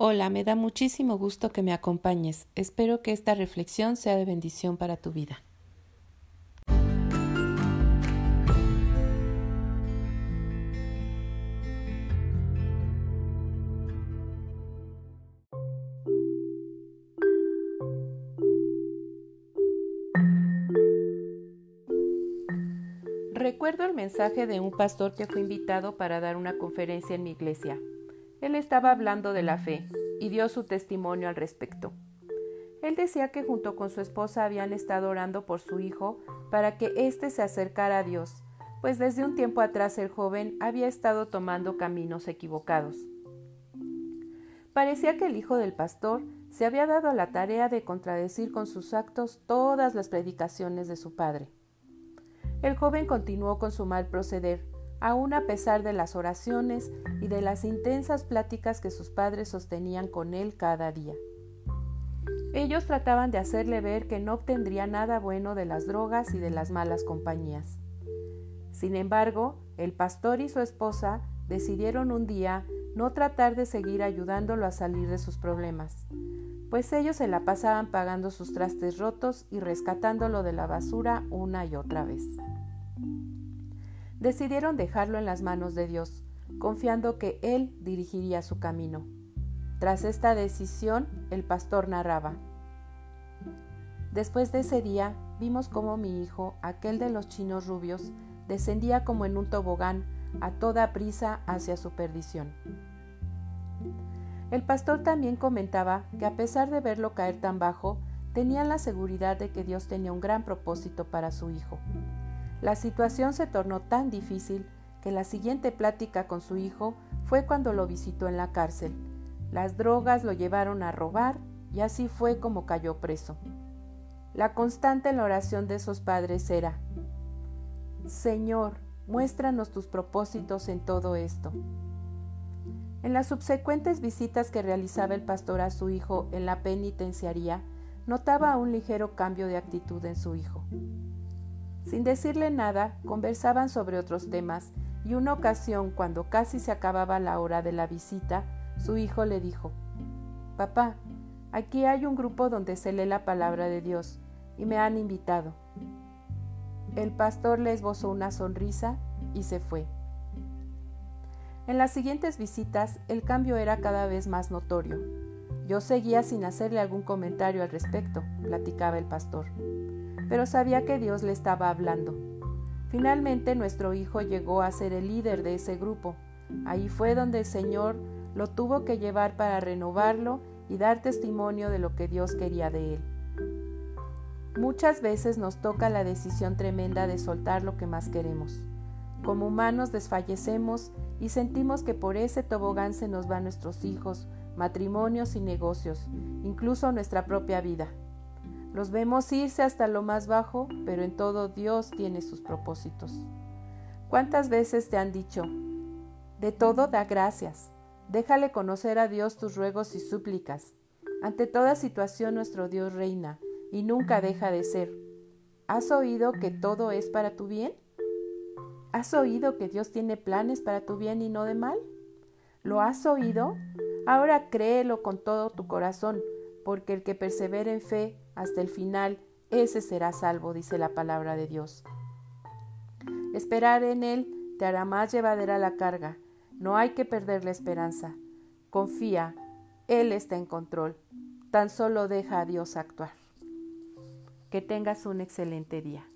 Hola, me da muchísimo gusto que me acompañes. Espero que esta reflexión sea de bendición para tu vida. Recuerdo el mensaje de un pastor que fue invitado para dar una conferencia en mi iglesia. Él estaba hablando de la fe y dio su testimonio al respecto. Él decía que junto con su esposa habían estado orando por su hijo para que éste se acercara a Dios, pues desde un tiempo atrás el joven había estado tomando caminos equivocados. Parecía que el hijo del pastor se había dado la tarea de contradecir con sus actos todas las predicaciones de su padre. El joven continuó con su mal proceder, aun a pesar de las oraciones y de las intensas pláticas que sus padres sostenían con él cada día. Ellos trataban de hacerle ver que no obtendría nada bueno de las drogas y de las malas compañías. Sin embargo, el pastor y su esposa decidieron un día no tratar de seguir ayudándolo a salir de sus problemas, pues ellos se la pasaban pagando sus trastes rotos y rescatándolo de la basura una y otra vez decidieron dejarlo en las manos de Dios, confiando que Él dirigiría su camino. Tras esta decisión, el pastor narraba, Después de ese día, vimos cómo mi hijo, aquel de los chinos rubios, descendía como en un tobogán a toda prisa hacia su perdición. El pastor también comentaba que a pesar de verlo caer tan bajo, tenían la seguridad de que Dios tenía un gran propósito para su hijo. La situación se tornó tan difícil que la siguiente plática con su hijo fue cuando lo visitó en la cárcel. Las drogas lo llevaron a robar y así fue como cayó preso. La constante en la oración de esos padres era, Señor, muéstranos tus propósitos en todo esto. En las subsecuentes visitas que realizaba el pastor a su hijo en la penitenciaría, notaba un ligero cambio de actitud en su hijo. Sin decirle nada, conversaban sobre otros temas, y una ocasión, cuando casi se acababa la hora de la visita, su hijo le dijo Papá, aquí hay un grupo donde se lee la palabra de Dios, y me han invitado. El pastor le esbozó una sonrisa y se fue. En las siguientes visitas el cambio era cada vez más notorio. Yo seguía sin hacerle algún comentario al respecto, platicaba el pastor pero sabía que Dios le estaba hablando. Finalmente nuestro hijo llegó a ser el líder de ese grupo. Ahí fue donde el Señor lo tuvo que llevar para renovarlo y dar testimonio de lo que Dios quería de él. Muchas veces nos toca la decisión tremenda de soltar lo que más queremos. Como humanos desfallecemos y sentimos que por ese tobogán se nos van nuestros hijos, matrimonios y negocios, incluso nuestra propia vida. Los vemos irse hasta lo más bajo, pero en todo Dios tiene sus propósitos. ¿Cuántas veces te han dicho, de todo da gracias, déjale conocer a Dios tus ruegos y súplicas? Ante toda situación nuestro Dios reina y nunca deja de ser. ¿Has oído que todo es para tu bien? ¿Has oído que Dios tiene planes para tu bien y no de mal? ¿Lo has oído? Ahora créelo con todo tu corazón, porque el que persevera en fe hasta el final, ese será salvo, dice la palabra de Dios. Esperar en Él te hará más llevadera la carga. No hay que perder la esperanza. Confía, Él está en control. Tan solo deja a Dios actuar. Que tengas un excelente día.